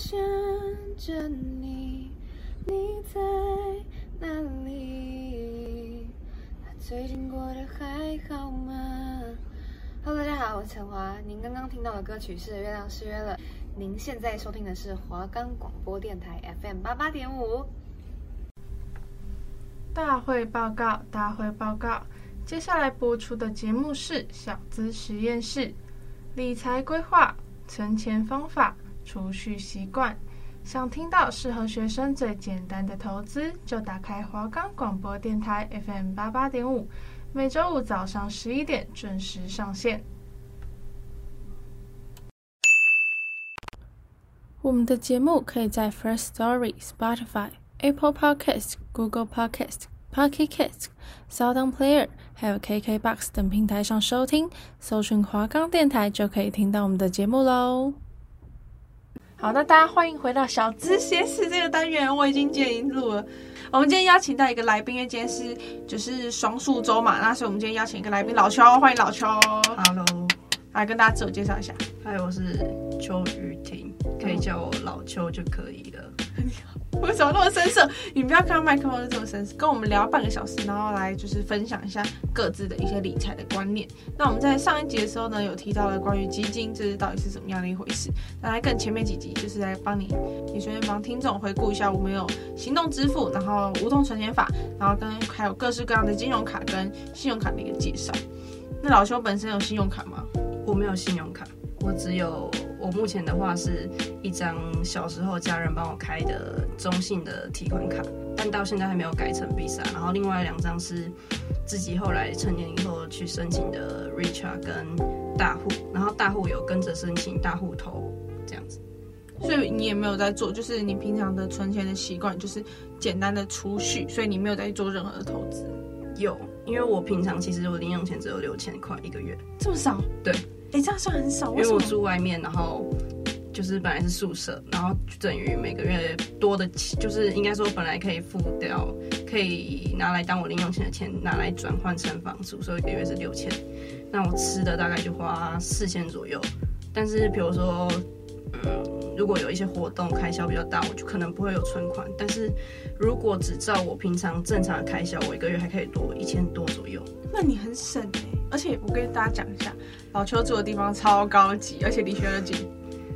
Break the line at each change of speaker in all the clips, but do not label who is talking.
想着你，你在哪里？最近过得还好吗？Hello，大家好，我是陈华。您刚刚听到的歌曲是《月亮失约了》。您现在收听的是华冈广播电台 FM 八八点五。
大会报告，大会报告。接下来播出的节目是小资实验室，理财规划、存钱方法、储蓄习惯。想听到适合学生最简单的投资，就打开华冈广播电台 FM 八八点五，每周五早上十一点准时上线。我们的节目可以在 First Story、Spotify、Apple Podcast、Google Podcast、Pocket Casts、Sound Player，还有 KKBox 等平台上收听，搜寻华冈电台就可以听到我们的节目喽。好，那大家欢迎回到小资实这个单元，我已经接音录了。我们今天邀请到一个来宾，因为今天是就是双数周嘛，那所以我们今天邀请一个来宾老邱，欢迎老邱。
Hello，
来跟大家自我介绍一下。
嗨，我是邱雨婷，可以叫我老邱就可以了。
你好。为什么那么生涩？你不要看到麦克风就这么生涩，跟我们聊半个小时，然后来就是分享一下各自的一些理财的观念。那我们在上一集的时候呢，有提到了关于基金，这是到底是怎么样的一回事？那来更前面几集，就是来帮你，也顺便帮听众回顾一下，我们有行动支付，然后无痛存钱法，然后跟还有各式各样的金融卡跟信用卡的一个介绍。那老邱本身有信用卡吗？
我没有信用卡，我只有。我目前的话是一张小时候家人帮我开的中信的提款卡，但到现在还没有改成 Visa。然后另外两张是自己后来成年以后去申请的 Richard 跟大户，然后大户有跟着申请大户头这样子。
所以你也没有在做，就是你平常的存钱的习惯就是简单的储蓄，所以你没有在做任何的投资。
有，因为我平常其实我零用钱只有六千块一个月，
这么少？
对。
哎、欸，这样算很少，
因为我住外面，然后就是本来是宿舍，然后等于每个月多的钱，就是应该说本来可以付掉，可以拿来当我零用钱的钱，拿来转换成房租，所以一个月是六千。那我吃的大概就花四千左右，但是比如说，嗯，如果有一些活动开销比较大，我就可能不会有存款。但是如果只照我平常正常的开销，我一个月还可以多一千多左右。
那你很省哎、欸，而且我跟大家讲一下。老邱住的地方超高级，而且离学校近。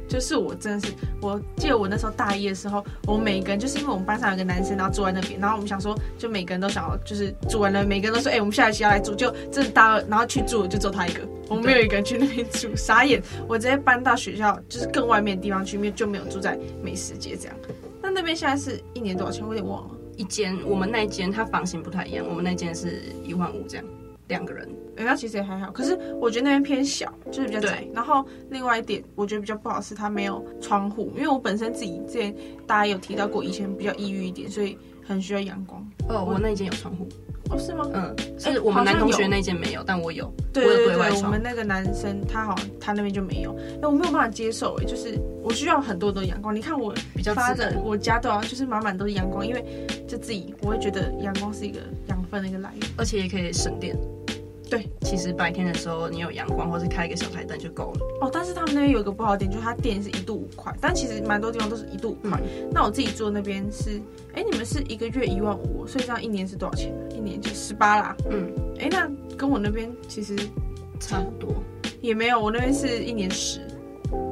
就是我真的是，我记得我那时候大一的时候，我们每个人就是因为我们班上有个男生，然后住在那边，然后我们想说，就每个人都想要，就是住完了，每个人都说，哎、欸，我们下学期要来住，就真的大二，然后去住就只有他一个，我们没有一个人去那边住，傻眼。我直接搬到学校，就是更外面的地方去，因为就没有住在美食街这样。那那边现在是一年多少钱？我有点忘了。
一间我们那间它房型不太一样，我们那间是一万五这样。两个人，
哎、欸，那其实也还好。可是我觉得那边偏小，就是比较窄。然后另外一点，我觉得比较不好是它没有窗户，因为我本身自己之前大家有提到过，以前比较抑郁一点，所以很需要阳光。
哦，我那一间有窗户。
哦，是吗？
嗯，是我们男同学那间没有，但我有。
对对对，对，对，我们那个男生他好像他那边就没有。那我没有办法接受，哎，就是我需要很多的阳光。你看我比较发的，我家都要，就是满满都是阳光，因为就自己我会觉得阳光是一个养分的一个来源，
而且也可以省电。
对，
其实白天的时候你有阳光，或是开一个小台灯就够了。
哦，但是他们那边有一个不好点，就是它电是一度五块，但其实蛮多地方都是一度五块。嗯。那我自己住那边是，哎，你们是一个月一万五，所以这样一年是多少钱？一年就十八啦。
嗯，
哎，那跟我那边其实
差不多，
也没有，我那边是一年十，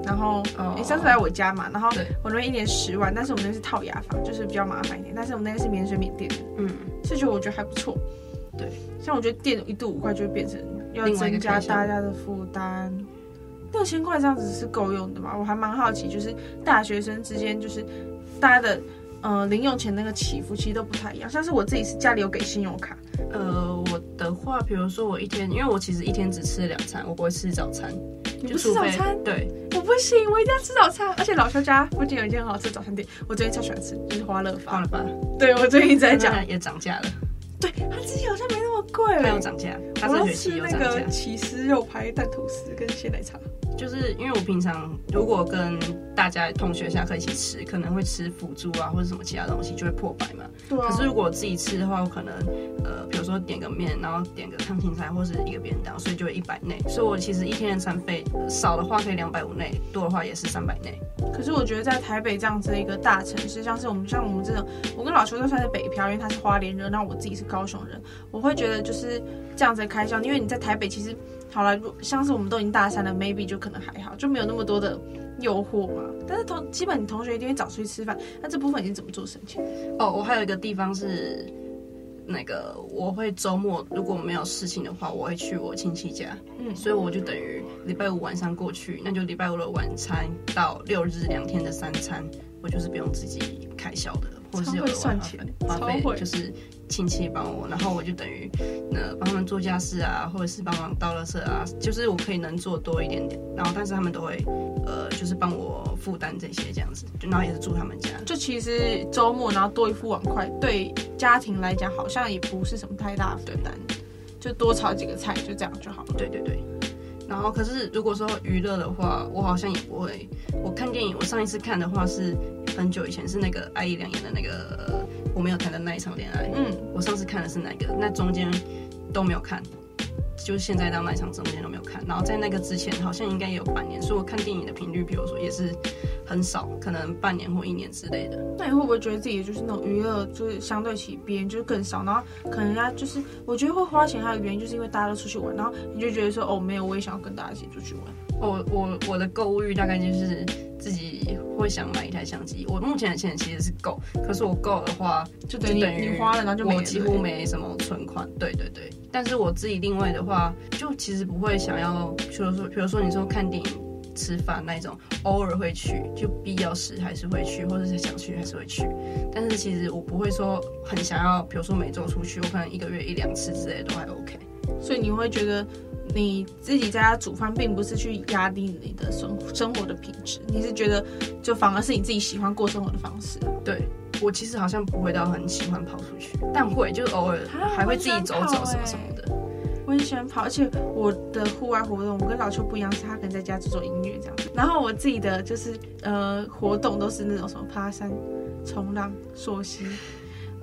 然后你上次来我家嘛，然后我那边一年十万，但是我们那边是套牙房，就是比较麻烦一点，但是我们那边是免水免电的，
嗯，
这就我觉得还不错。对，像我觉得电一度五块就会变成要增加大家的负担，六千块这样子是够用的吗？我还蛮好奇，就是大学生之间就是大家的呃零用钱那个起伏其实都不太一样。像是我自己是家里有给信用卡，
呃，我的话，比如说我一天，因为我其实一天只吃两餐，我不会吃早餐。
你不吃早餐？
对，
我不行，我一定要吃早餐。而且老邱家附近有一间很好吃的早餐店，我最近超喜欢吃，就是花乐坊。
花乐坊，
对，我最近在讲
也涨价了。
对，它之前好像没那么贵，
没有涨价。它是学期有涨价。
我要吃那个起司肉排、蛋吐司跟鲜奶茶。
就是因为我平常如果跟大家同学下课一起吃，可能会吃腐竹啊或者什么其他东西，就会破百嘛。
对啊。
可是如果我自己吃的话，我可能呃，比如说点个面，然后点个烫青菜或是一个便当，所以就会一百内。所以我其实一天的餐费少的话可以两百五内，多的话也是三百内。
可是我觉得在台北这样子的一个大城市，像是我们像我们这种，我跟老邱都算是北漂，因为他是花莲人，那我自己是高雄人，我会觉得就是这样子的开销，因为你在台北其实。好了，像是我们都已经大三了，maybe 就可能还好，就没有那么多的诱惑嘛。但是同基本你同学一定会早出去吃饭，那这部分你是怎么做省钱？
哦，我还有一个地方是，那个我会周末如果没有事情的话，我会去我亲戚家。嗯，所以我就等于礼拜五晚上过去，那就礼拜五的晚餐到六日两天的三餐，我就是不用自己开销的。或是有的算钱，花费就是亲戚帮我，然后我就等于呃帮他们做家事啊，或者是帮忙倒垃圾啊，就是我可以能做多一点点，然后但是他们都会呃就是帮我负担这些这样子，就然后也是住他们家。
就其实周末然后多一副碗筷，对家庭来讲好像也不是什么太大负担，就多炒几个菜就这样就好了。
对对对。然后可是如果说娱乐的话，我好像也不会。我看电影，我上一次看的话是。很久以前是那个艾怡良演的那个我没有谈的那一场恋爱。嗯，我上次看的是哪个？那中间都没有看，就是现在到那一场中间都没有看。然后在那个之前好像应该也有半年，所以我看电影的频率，比如说也是很少，可能半年或一年之类的。
那你会不会觉得自己就是那种娱乐就是相对起别人就是更少？然后可能人家就是我觉得会花钱还有原因就是因为大家都出去玩，然后你就觉得说哦没有，我也想要跟大家一起出去玩。
我我我的购物欲大概就是自己会想买一台相机。我目前的钱其实是够，可是我够的话就等于
你花了，然后就没
我几乎没什么存款。对对对，但是我自己另外的话，就其实不会想要，比如说比如说你说看电影、吃饭那种，偶尔会去，就必要时还是会去，或者是想去还是会去。但是其实我不会说很想要，比如说每周出去，我可能一个月一两次之类都还 OK。
所以你会觉得？你自己在家煮饭，并不是去压低你的生生活的品质，你是觉得就反而是你自己喜欢过生活的方式。
对，我其实好像不会到很喜欢跑出去，但会就是偶尔还会自己走走什么什么的。
我很喜欢跑，而且我的户外活动我跟老邱不一样，是他可能在家做做音乐这样子。然后我自己的就是呃活动都是那种什么爬山、冲浪、溯溪。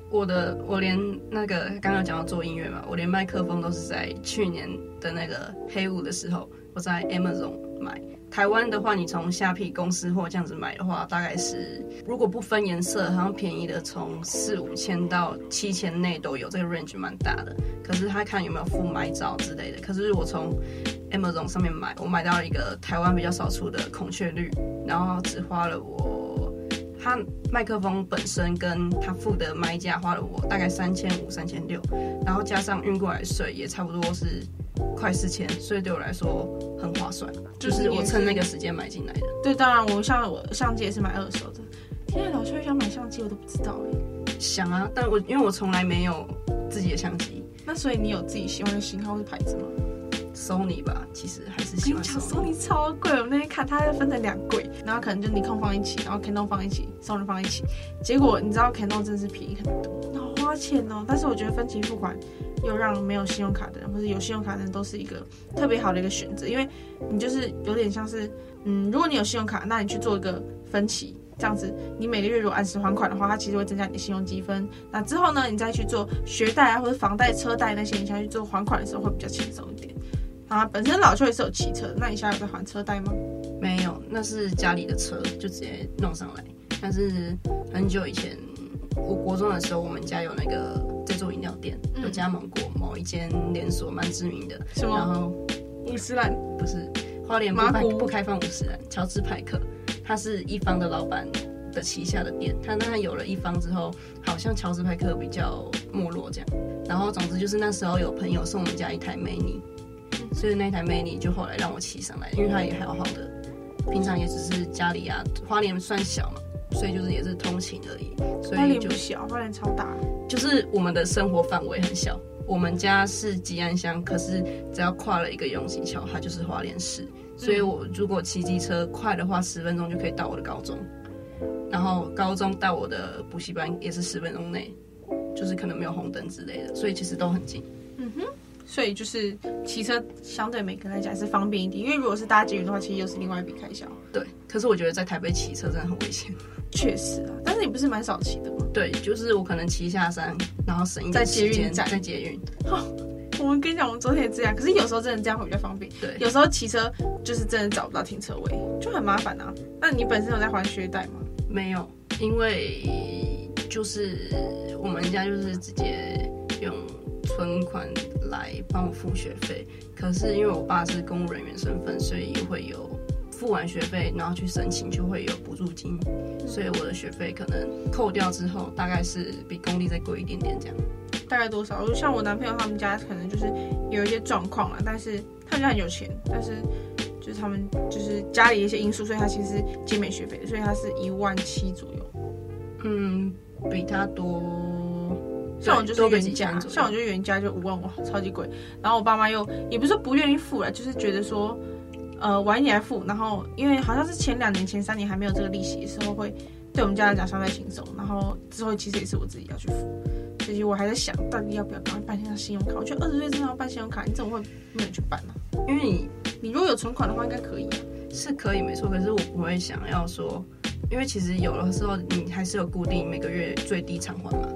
我的我连那个刚刚讲到做音乐嘛，我连麦克风都是在去年的那个黑五的时候，我在 Amazon 买。台湾的话，你从虾皮公司或这样子买的话，大概是如果不分颜色，好像便宜的从四五千到七千内都有，这个 range 蛮大的。可是他看有没有附麦罩之类的。可是我从 Amazon 上面买，我买到一个台湾比较少出的孔雀绿，然后只花了我。他麦克风本身跟他付的麦价花了我大概三千五、三千六，然后加上运过来税也差不多是快四千，所以对我来说很划算。就是我趁那个时间买进来的。
对，当然我像我相机也是买二手的。天啊老邱想买相机，我都不知道哎。
想啊，但我因为我从来没有自己的相机。
那所以你有自己喜欢的型号或牌子吗
？Sony 吧，其实还是喜欢
Sony。Sony 超贵，我那天看它分成两柜，然后可能就尼康放一起，然后 Canon 放一起，Sony 放一起。结果你知道 Canon 真的是便宜很多，好花钱哦。但是我觉得分期付款又让没有信用卡的人或者有信用卡的人都是一个特别好的一个选择，因为你就是有点像是，嗯，如果你有信用卡，那你去做一个分期，这样子你每个月如果按时还款的话，它其实会增加你的信用积分。那之后呢，你再去做学贷啊或者房贷、车贷那些，你想去做还款的时候会比较轻松一点。啊，本身老邱也是有骑车，那你现在有在还车贷吗？
没有，那是家里的车，就直接弄上来。但是很久以前，我国中的时候，我们家有那个在做饮料店，有加盟过某一间连锁蛮知名的。
什么？
然后
五十岚
不是花莲不开不开放五十岚，乔治派克，他是一方的老板的旗下的店。他那他有了一方之后，好像乔治派克比较没落这样。然后总之就是那时候有朋友送我们家一台 mini，。所以那台 mini 就后来让我骑上来，因为它也还好好的，平常也只是家里啊，花莲算小嘛，所以就是也是通勤而已。所以就
小，花莲超大，
就是我们的生活范围很小。我们家是吉安乡，可是只要跨了一个永兴桥，它就是花莲市。所以我如果骑机车快的话，十分钟就可以到我的高中，然后高中到我的补习班也是十分钟内，就是可能没有红灯之类的，所以其实都很近。
嗯哼。所以就是骑车相对每个人来讲是方便一点，因为如果是搭捷运的话，其实又是另外一笔开销。
对，可是我觉得在台北骑车真的很危险。
确实啊，但是你不是蛮少骑的吗？
对，就是我可能骑下山，然后省一点时间在捷运。
好，我们跟你讲，我们昨天也这样，可是有时候真的这样会比较方便。
对，
有时候骑车就是真的找不到停车位，就很麻烦啊。那你本身有在还学贷吗？
没有，因为就是我们家就是直接用存款来帮我付学费。可是因为我爸是公务人员身份，所以会有。付完学费，然后去申请就会有补助金，所以我的学费可能扣掉之后，大概是比公立再贵一点点这样。
大概多少？像我男朋友他们家可能就是有一些状况啊，但是他们家很有钱，但是就是他们就是家里一些因素，所以他其实是减免学费，所以他是一万七左右。
嗯，比他多。
像我就是原价，像我就是原价就五万五，超级贵。然后我爸妈又也不是不愿意付了，就是觉得说。呃，晚一点来付，然后因为好像是前两年、前三年还没有这个利息的时候，会对我们家来讲相对轻松。然后之后其实也是我自己要去付，所以我还在想到底要不要赶快办一下信用卡。我觉得二十岁真的要办信用卡，你怎么会没有去办呢？
因为你
你如果有存款的话，应该可以啊。
是可以没错，可是我不会想要说，因为其实有的时候你还是有固定每个月最低偿还嘛。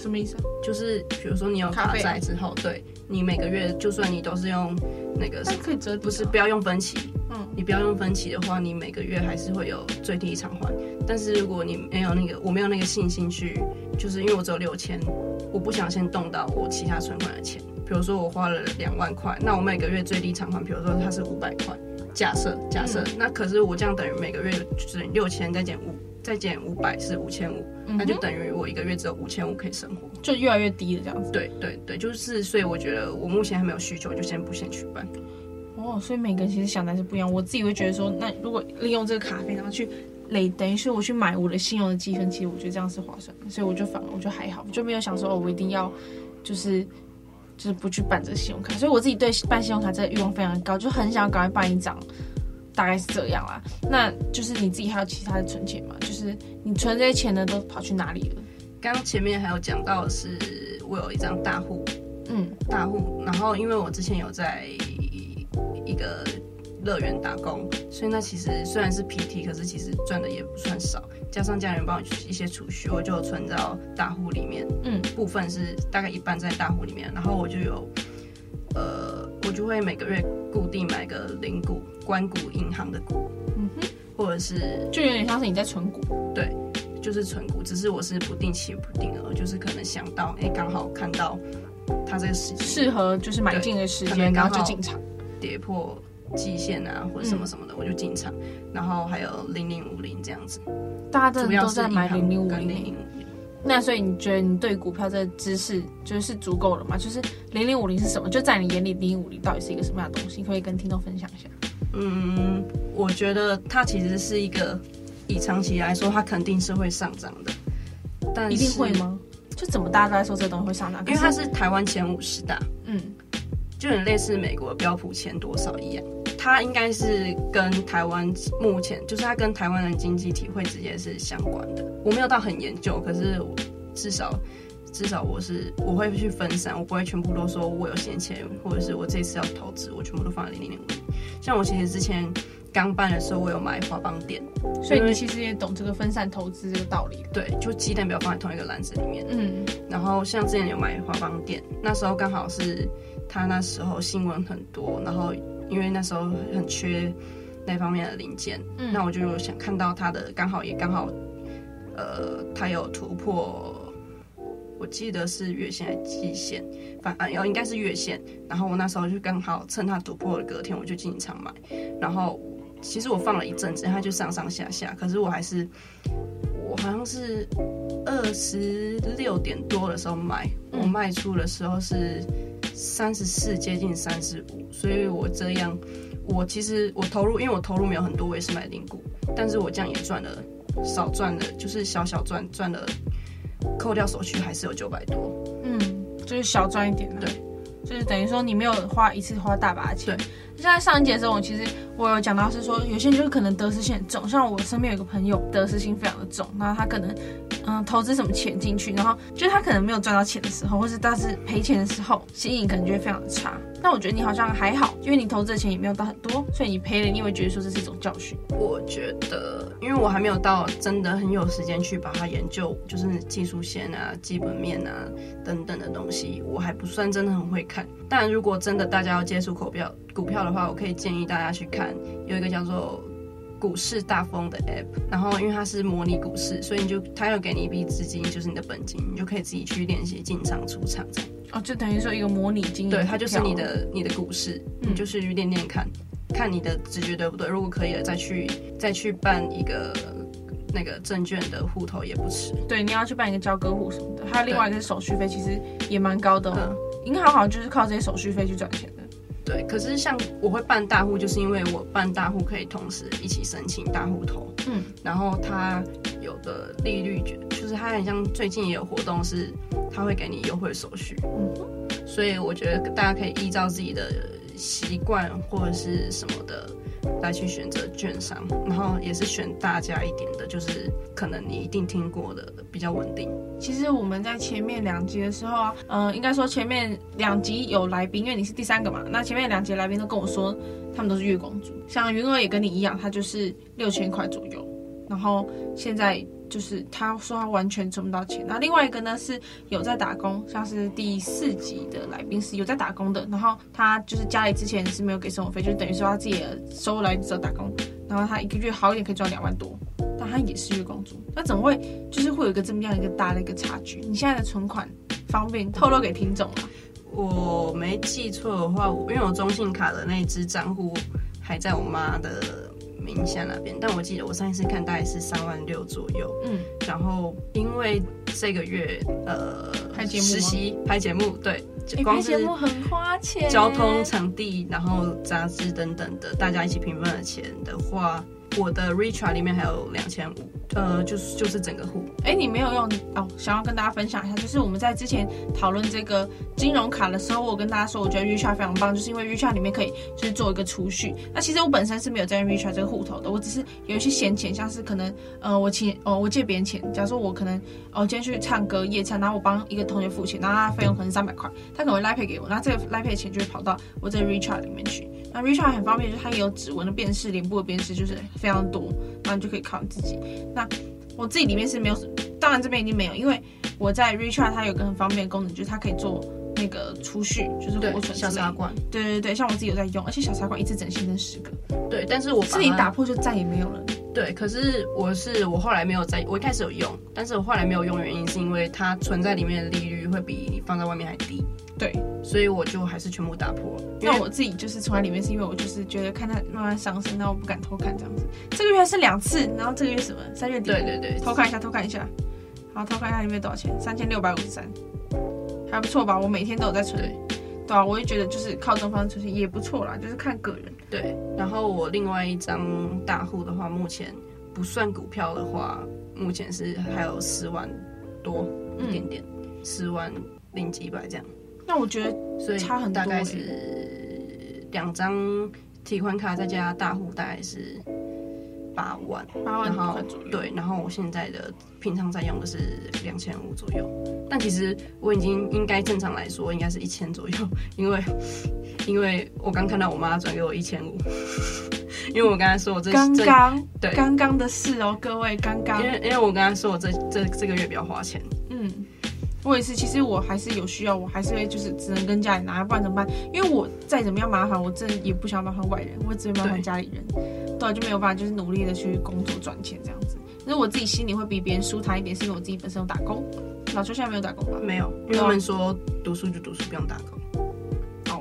什么意思啊？
就是比如说你有卡债之后，对你每个月就算你都是用那个，
可以折，
不是不要用分期。嗯，你不要用分期的话，你每个月还是会有最低偿还。但是如果你没有那个，我没有那个信心去，就是因为我只有六千，我不想先动到我其他存款的钱。比如说我花了两万块，那我每个月最低偿还，比如说它是五百块，假设假设，那可是我这样等于每个月就是六千再减五。再减五百是五千五，那就等于我一个月只有五千五可以生活，
就越来越低了这样子。
对对对，就是所以我觉得我目前还没有需求，就先不先去办。
哦，所以每个人其实想的是不一样。我自己会觉得说，那如果利用这个卡费，然后去累，等于是我去买我的信用的积分，其实我觉得这样是划算的。所以我就反而我就还好，就没有想说哦，我一定要就是就是不去办这个信用卡。所以我自己对办信用卡这个欲望非常高，就很想要赶快办一张。大概是这样啦，那就是你自己还有其他的存钱吗？就是你存这些钱呢，都跑去哪里了？
刚刚前面还有讲到的是，我有一张大户，嗯，大户。然后因为我之前有在一个乐园打工，所以那其实虽然是 PT，可是其实赚的也不算少。加上家人帮我一些储蓄，我就存到大户里面。嗯，部分是大概一半在大户里面，然后我就有。呃，我就会每个月固定买个零股、关谷、银行的股，嗯哼，或者是
就有点像是你在存股，
对，就是存股，只是我是不定期不定额，就是可能想到，哎，刚好看到它这个时间
适合，就是买进的时间，然后就进场，
跌破季线啊，或者什么什么的，嗯、我就进场，然后还有零零五零这样子，
大家真的都在买零零五零。那所以你觉得你对股票这个知识就是足够了吗？就是零零五零是什么？就在你眼里，零零五零到底是一个什么样的东西？可以跟听众分享一下。
嗯，我觉得它其实是一个，以长期来说，它肯定是会上涨的。但
一定会吗？就怎么大家都在说这东西会上涨？
因为它是台湾前五十大，嗯，就很类似美国标普前多少一样。它应该是跟台湾目前，就是它跟台湾的经济体会直接是相关的。我没有到很研究，可是至少至少我是我会去分散，我不会全部都说我有闲钱，或者是我这次要投资，我全部都放在零零五零。像我其实之前刚办的时候，我有买华邦电，
所以你其实也懂这个分散投资这个道理。
对，就鸡蛋不要放在同一个篮子里面。嗯，然后像之前有买华邦电，那时候刚好是他那时候新闻很多，然后。因为那时候很缺那方面的零件，嗯，那我就想看到它的刚好也刚好，呃，它有突破，我记得是月线还是季线，反正要应该是月线。然后我那时候就刚好趁它突破的隔天，我就进场买。然后其实我放了一阵子，它就上上下下，可是我还是我好像是二十六点多的时候买，我卖出的时候是。三十四接近三十五，所以我这样，我其实我投入，因为我投入没有很多，我也是买零股，但是我这样也赚了，少赚了，就是小小赚赚了，扣掉手续还是有九百多，
嗯，就是小赚一点，
对，
就是等于说你没有花一次花大把的钱。对，现在上一节的时候，我其实我有讲到是说，有些人就是可能得失心很重，像我身边有一个朋友得失心非常的重，那他可能。嗯投资什么钱进去，然后就他可能没有赚到钱的时候，或是但是赔钱的时候，心情可能就会非常的差。但我觉得你好像还好，因为你投资的钱也没有到很多，所以你赔了，你会觉得说这是一种教训。
我觉得，因为我还没有到真的很有时间去把它研究，就是技术线啊、基本面啊等等的东西，我还不算真的很会看。但如果真的大家要接触股票股票的话，我可以建议大家去看有一个叫做。股市大风的 app，然后因为它是模拟股市，所以你就它要给你一笔资金，就是你的本金，你就可以自己去练习进场出场这样。
哦，就等于说一个模拟经营。
对，它就是你的你的股市，嗯、你就是去练练看，看你的直觉对不对？如果可以了，再去再去办一个那个证券的户头也不迟。
对，你要去办一个交割户什么的，还有另外一个手续费，其实也蛮高的哦。银行好像就是靠这些手续费去赚钱的。
对，可是像我会办大户，就是因为我办大户可以同时一起申请大户头，嗯，然后它有的利率就就是它很像最近也有活动是，它会给你优惠手续，嗯，所以我觉得大家可以依照自己的习惯或者是什么的。来去选择券商，然后也是选大家一点的，就是可能你一定听过的比较稳定。
其实我们在前面两集的时候啊，嗯、应该说前面两集有来宾，因为你是第三个嘛，那前面两集来宾都跟我说，他们都是月光族，像云儿也跟你一样，他就是六千块左右，然后现在。就是他说他完全存不到钱，那另外一个呢是有在打工，像是第四集的来宾是有在打工的，然后他就是家里之前是没有给生活费，就等于说他自己的收入来自打工，然后他一个月好一点可以赚两万多，但他也是月光族，那怎么会就是会有一个这么样一个大的一个差距？你现在的存款方便透露给听众吗？
我没记错的话，因为我中信卡的那支账户还在我妈的。名下那边，但我记得我上一次看大概是三万六左右。嗯，然后因为这个月呃
拍节目
实习拍节目，对，
欸、光是节目很花钱，
交通场地，然后杂志等等的，大家一起平分的钱的话。我的 Richard 里面还有两千五，呃，就是就是整个户。
哎，你没有用哦，想要跟大家分享一下，就是我们在之前讨论这个金融卡的时候，我跟大家说，我觉得 Richard 非常棒，就是因为 Richard 里面可以就是做一个储蓄。那其实我本身是没有在 Richard 这个户头的，我只是有一些闲钱，像是可能呃我请哦我借别人钱，假如说我可能哦今天去唱歌夜唱，然后我帮一个同学付钱，然后他费用可能三百块，他可能会 Line Pay 给我，那这个 Line Pay 的钱就会跑到我这个 Richard 里面去。那 Richard 很方便，就是它也有指纹的辨识、脸部的辨识，就是非常多，那你就可以靠你自己。那我自己里面是没有，当然这边已经没有，因为我在 Richard 它有个很方便的功能，就是它可以做那个储蓄，就是活存小茶罐。对对对，像我自己有在用，而且小茶罐一次整新成十个。
对，但是我
自己打破就再也没有了。
对，可是我是我后来没有在，我一开始有用，但是我后来没有用，原因是因为它存在里面的利率会比你放在外面还低。
对，
所以我就还是全部打破了。
因为我自己就是存在里面，是因为我就是觉得看它慢慢上升，然后我不敢偷看这样子。这个月是两次，然后这个月什么？三月底。
对对对，
偷看一下，偷看一下。好，偷看一下里面多少钱？三千六百五十三，还不错吧？我每天都有在存。对，对啊，我也觉得就是靠这种方式存钱也不错啦，就是看个人。
对，然后我另外一张大户的话，目前不算股票的话，目前是还有四万多一点点，四、嗯、万零几百这样。
那我觉得，所以差很多，大概
是两张提款卡再加大户，大概是八万，
八万
块左右。对，然后我现在的平常在用的是两千五左右，但其实我已经应该正常来说应该是一千左右，因为因为我刚看到我妈转给我一千五，因为我刚才说我这
刚刚
对
刚刚的事哦，各位刚刚，
因为因为我刚才说我这这这个月比较花钱，
嗯。我也是，其实我还是有需要，我还是会就是只能跟家里拿，不然怎么办？因为我再怎么样麻烦，我真的也不想麻烦外人，我只会麻烦家里人，对，对，就没有办法，就是努力的去工作赚钱这样子。可是我自己心里会比别人舒坦一点，是因为我自己本身有打工。老邱现在没有打工吧？
没有，因为他们说读书就读书，不用打工。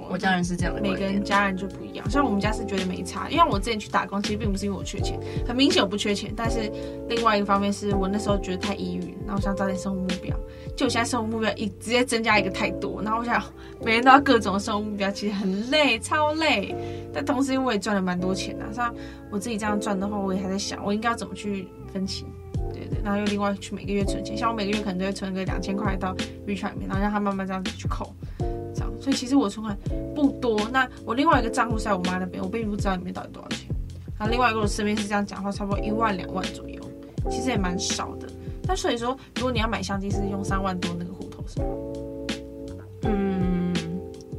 我家人是这样的，
每个人家人就不一样。像我们家是觉得没差，因为我之前去打工，其实并不是因为我缺钱，很明显我不缺钱。但是另外一个方面是我那时候觉得太抑郁了，然后我想找点生活目标。就我现在生活目标一直接增加一个太多，然后我想 每天都要各种生活目标，其实很累，超累。但同时因为我也赚了蛮多钱啊，像我自己这样赚的话，我也还在想我应该要怎么去分期，对对。然后又另外去每个月存钱，像我每个月可能都会存个两千块到 Richart 里面，然后让它慢慢这样子去扣。所以其实我存款不多，那我另外一个账户是在我妈那边，我并不知道里面到底多少钱。那另外一个我身边是这样讲话，差不多一万两万左右，其实也蛮少的。那所以说，如果你要买相机，是用三万多那个户头是吗？
嗯，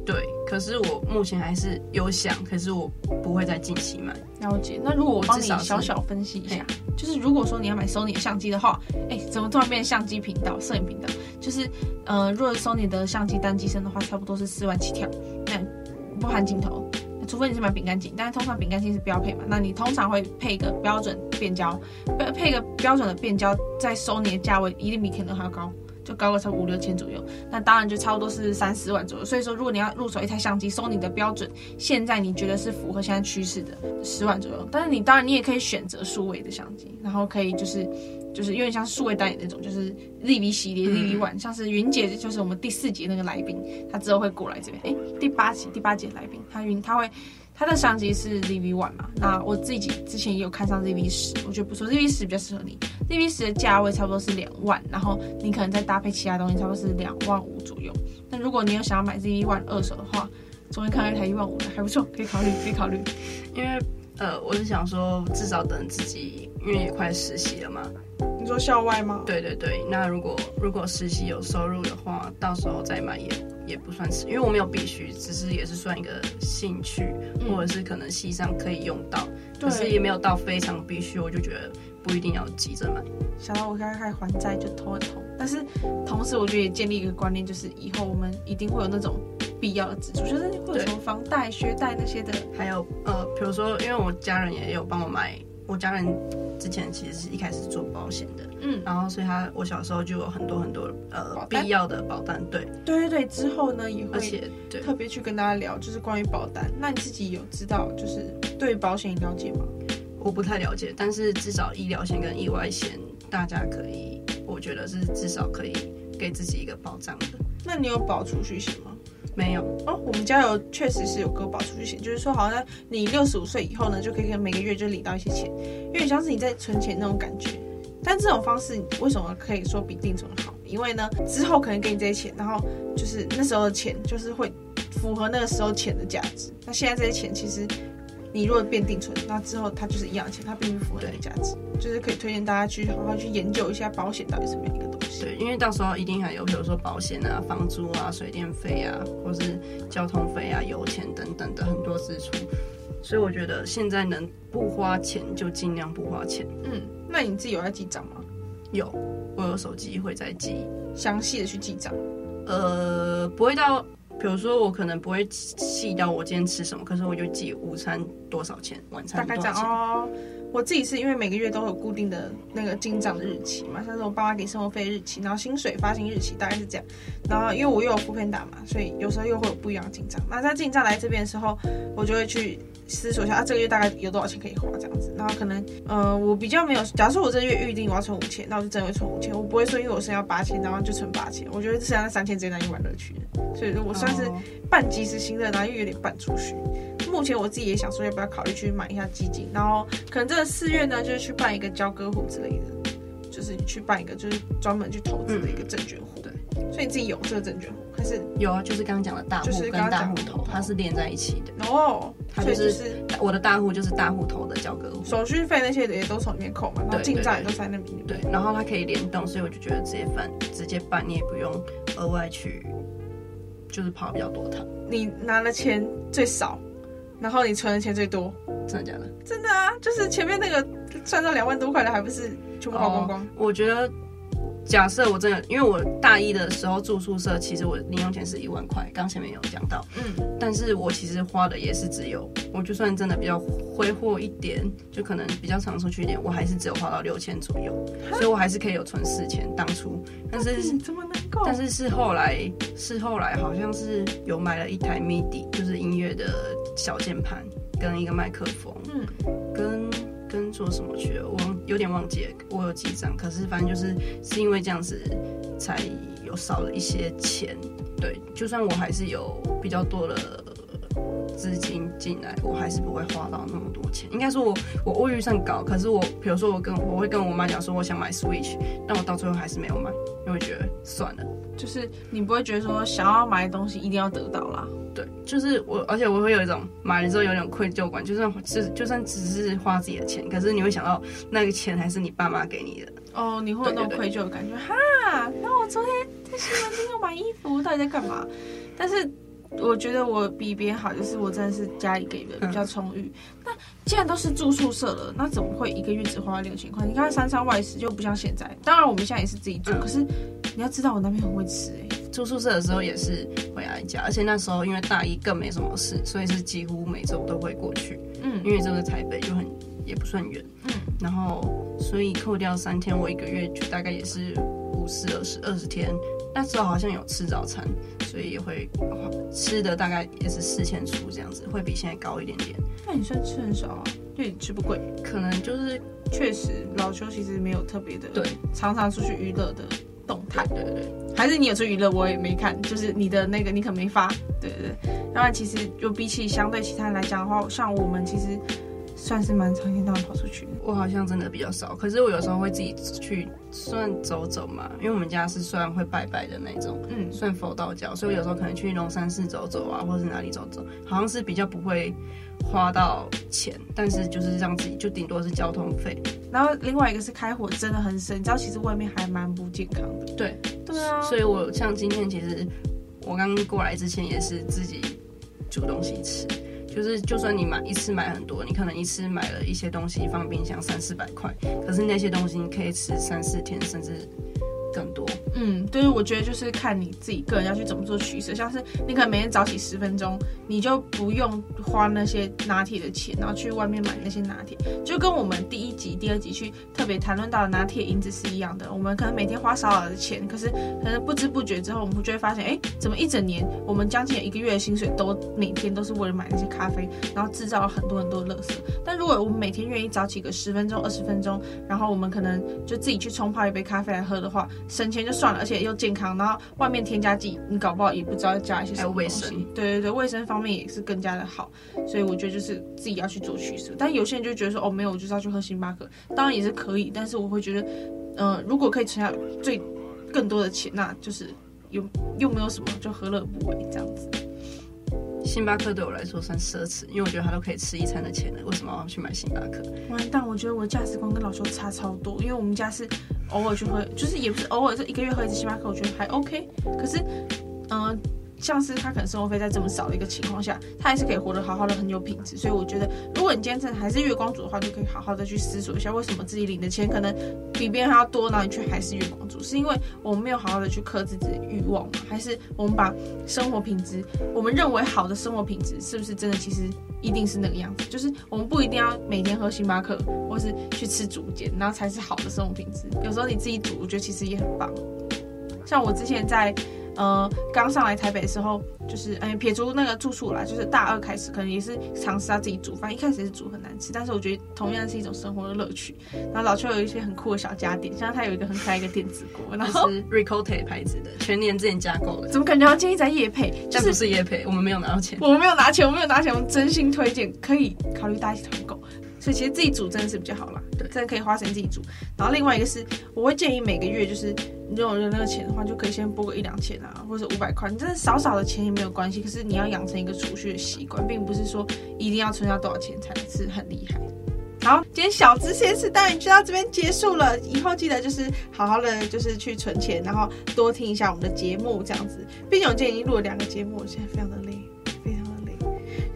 对。可是我目前还是有想，可是我不会再近期买。
了解。那如果我帮你小小分析一下，就是如果说你要买 Sony 的相机的话，哎，怎么突然变相机频道、摄影频道？就是，呃，如果 Sony 的相机单机身的话，差不多是四万起跳，那不含镜头。除非你是买饼干镜，但是通常饼干镜是标配嘛，那你通常会配一个标准变焦，配配一个标准的变焦，在 Sony 的价位一定比 Canon 还要高，就高个差不多五六千左右。那当然就差不多是三四万左右。所以说，如果你要入手一台相机，Sony 的标准现在你觉得是符合现在趋势的十万左右。但是你当然你也可以选择数位的相机，然后可以就是。就是有点像数位单眼那种，就是 ZV 系列 ZV One，像是云姐，就是我们第四集那个来宾，她之后会过来这边。哎、欸，第八集第八集来宾，她云她会他的相机是 ZV One 嘛？那我自己之前也有看上 ZV 十，我觉得不错，ZV 十比较适合你。ZV 十的价位差不多是两万，然后你可能再搭配其他东西，差不多是两万五左右。那如果你有想要买 ZV One 二手的话，终于看到一台一万五的，还不错，可以考虑，可以考虑。
因为呃，我是想说，至少等自己，因为也快实习了嘛。
你说校外吗？
对对对，那如果如果实习有收入的话，到时候再买也也不算是，因为我没有必须，只是也是算一个兴趣，嗯、或者是可能系上可以用到，可是也没有到非常必须，我就觉得不一定要急着买。
想到我刚开始还债就头很痛，但是同时我觉得也建立一个观念，就是以后我们一定会有那种必要的支出，就是会有什么房贷、学贷那些的，
还有呃，比如说因为我家人也有帮我买。我家人之前其实是一开始做保险的，嗯，然后所以他我小时候就有很多很多呃必要的保单，对，
对对对，之后呢也会，
而且对
特别去跟大家聊，就是关于保单。那你自己有知道就是对保险了解吗？
我不太了解，但是至少医疗险跟意外险大家可以，我觉得是至少可以给自己一个保障的。
那你有保储蓄险吗？
没有
哦，我们家有，确实是有个保储蓄险，就是说，好像你六十五岁以后呢，就可以每个月就领到一些钱，有点像是你在存钱那种感觉。但这种方式为什么可以说比定存好？因为呢，之后可能给你这些钱，然后就是那时候的钱就是会符合那个时候钱的价值。那现在这些钱其实。你如果变定存，那之后它就是一样钱，它并不符合你的价值，就是可以推荐大家去好好去研究一下保险到底是什么样一个。
对，因为到时候一定还有，比如说保险啊、房租啊、水电费啊，或是交通费啊、油钱等等的很多支出，所以我觉得现在能不花钱就尽量不花钱。
嗯，那你自己有在记账吗？
有，我有手机会在记，
详细的去记账。
呃，不会到。比如说，我可能不会细到我今天吃什么，可是我就记午餐多少钱，晚餐多少钱。大概这样哦。
我自己是因为每个月都有固定的那个进账的日期嘛，像是我爸妈给生活费日期，然后薪水发行日期大概是这样。然后因为我又有副片打嘛，所以有时候又会有不一样的进账。那在进账来这边的时候，我就会去思索一下啊，这个月大概有多少钱可以花这样子。然后可能呃，我比较没有，假如说我这个月预定我要存五千，那我就真的会存五千。我不会说因为我剩下八千，然后就存八千。我觉得剩下那三千直接拿去玩乐趣。所以说我算是半及时行乐，然后又有点半储蓄。目前我自己也想说，要不要考虑去买一下基金，然后可能这个四月呢，就是去办一个交割户之类的，就是去办一个就是专门去投资的一个证券户。对、嗯，所以你自己有这个证券户还是
有啊？就是刚刚讲的大户跟大户头，它是连在一起的。
哦，
它就是我的大户就是大户头的交割户，
手续费那些的也都从里面扣嘛，然后进账也都在那里面。
对，然后它可以联动，所以我就觉得直接办直接办，你也不用额外去，就是跑比较多趟。
你拿了钱最少。然后你存的钱最多，
真的假的？
真的啊，就是前面那个赚到两万多块的，还不是全部花光光？
我觉得。假设我真的，因为我大一的时候住宿舍，其实我零用钱是一万块，刚前面有讲到，嗯，但是我其实花的也是只有，我就算真的比较挥霍一点，就可能比较常出去一点，我还是只有花到六千左右，所以我还是可以有存四千当初，但是
怎么能够？
但是是后来是后来好像是有买了一台 MIDI，就是音乐的小键盘跟一个麦克风，嗯，跟。做什么去了？我有点忘记，我有记账，可是反正就是是因为这样子才有少了一些钱。对，就算我还是有比较多的资金进来，我还是不会花到那么多钱。应该说我我我预算高，可是我比如说我跟我会跟我妈讲说我想买 Switch，但我到最后还是没有买，因为觉得算了。
就是你不会觉得说想要买的东西一定要得到啦。
对，就是我，而且我会有一种买了之后有点愧疚感，就算是就算只是花自己的钱，可是你会想到那个钱还是你爸妈给你的，
哦，你会有那种愧疚的感觉，哈，那我昨天在西门町有买衣服，到底在干嘛？但是我觉得我比别人好，就是我真的是家里给的比较充裕。嗯、那既然都是住宿舍了，那怎么会一个月只花六千块？你看三餐外食就不像现在，当然我们现在也是自己住，嗯、可是你要知道我那边很会吃哎、欸，
住宿舍的时候也是回来家，而且那时候因为大一更没什么事，所以是几乎每周都会过去。嗯，因为这个台北就很也不算远，嗯，然后所以扣掉三天，我一个月就大概也是五四二十二十天。那时候好像有吃早餐，所以也会吃的大概也是四千出这样子，会比现在高一点点。
那你算吃很少啊？因为你吃不贵，
可能就是
确实老邱其实没有特别的，
对，
常常出去娱乐的动态，
对对对，
还是你有出去娱乐我也没看，就是你的那个你可没发，对对对。当然其实就比起相对其他人来讲的话，像我们其实。算是蛮常见，到跑出去。
我好像真的比较少，可是我有时候会自己去算走走嘛，因为我们家是算会拜拜的那种，嗯，算佛道教，所以我有时候可能去龙山寺走走啊，或者是哪里走走，好像是比较不会花到钱，但是就是让自己就顶多是交通费。
然后另外一个是开火真的很省，你知道其实外面还蛮不健康的。
对，
对啊，
所以我像今天其实我刚过来之前也是自己煮东西吃。就是，就算你买一次买很多，你可能一次买了一些东西放冰箱三四百块，可是那些东西你可以吃三四天，甚至。更多，
嗯，对于我觉得就是看你自己个人要去怎么做取舍，像是你可能每天早起十分钟，你就不用花那些拿铁的钱，然后去外面买那些拿铁，就跟我们第一集、第二集去特别谈论到的拿铁因子是一样的。我们可能每天花少少的钱，可是可能不知不觉之后，我们就会发现，哎，怎么一整年我们将近一个月的薪水都每天都是为了买那些咖啡，然后制造了很多很多的垃圾。但如果我们每天愿意早起个十分钟、二十分钟，然后我们可能就自己去冲泡一杯咖啡来喝的话，省钱就算了，而且又健康，然后外面添加剂你搞不好也不知道要加一些什么卫生。对对对，卫生方面也是更加的好，所以我觉得就是自己要去做取舍。但有些人就觉得说，哦，没有，我就是要去喝星巴克，当然也是可以，但是我会觉得，嗯、呃，如果可以存下最更多的钱，那就是又又没有什么，就何乐不为这样子。
星巴克对我来说算奢侈，因为我觉得它都可以吃一餐的钱了，为什么我要去买星巴克？
完蛋，我觉得我的价值观跟老邱差超多，因为我们家是偶尔去喝，就是也不是偶尔，是一个月喝一次星巴克，我觉得还 OK。可是，嗯、像是他可能生活费在这么少的一个情况下，他还是可以活得好好的，很有品质。所以我觉得，如果你今天真的还是月光族的话，就可以好好的去思索一下，为什么自己领的钱可能比别人还要多，然后你却还是月光族，是因为我们没有好好的去克制自己的欲望吗？还是我们把生活品质，我们认为好的生活品质，是不是真的其实一定是那个样子？就是我们不一定要每天喝星巴克，或是去吃竹简，然后才是好的生活品质。有时候你自己煮，我觉得其实也很棒。像我之前在。呃，刚上来台北的时候，就是哎，撇除那个住宿啦，就是大二开始，可能也是尝试他自己煮饭。一开始是煮很难吃，但是我觉得同样是一种生活的乐趣。然后老邱有一些很酷的小家电，像他有一个很可爱一个电子锅，然后
是 Ricotta 牌子的，全年之前加购的。
怎么感觉要建议在夜配？
这不是夜配，我们没有拿到钱，
我们没有拿钱，我们没有拿钱，我们真心推荐，可以考虑大家一起团购。所以其实自己煮真的是比较好啦，对，真的可以花钱自己煮。然后另外一个是，我会建议每个月就是你有那个钱的话，就可以先拨个一两千啊，或者五百块，你真的少少的钱也没有关系。可是你要养成一个储蓄的习惯，并不是说一定要存下多少钱才是很厉害。好，今天小资实验室当然就到这边结束了。以后记得就是好好的就是去存钱，然后多听一下我们的节目这样子。毕竟我今天已经录了两个节目，我现在非常的累。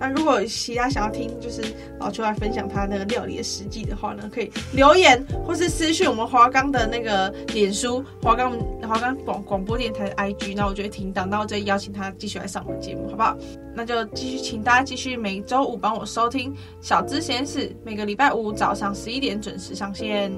那如果其他想要听，就是老邱来分享他那个料理的实际的话呢，可以留言或是私讯我们华冈的那个脸书华冈华冈广广播电台的 IG，那我就会听到，那我再邀请他继续来上我们节目，好不好？那就继续请大家继续每周五帮我收听小资实验室，每个礼拜五早上十一点准时上线。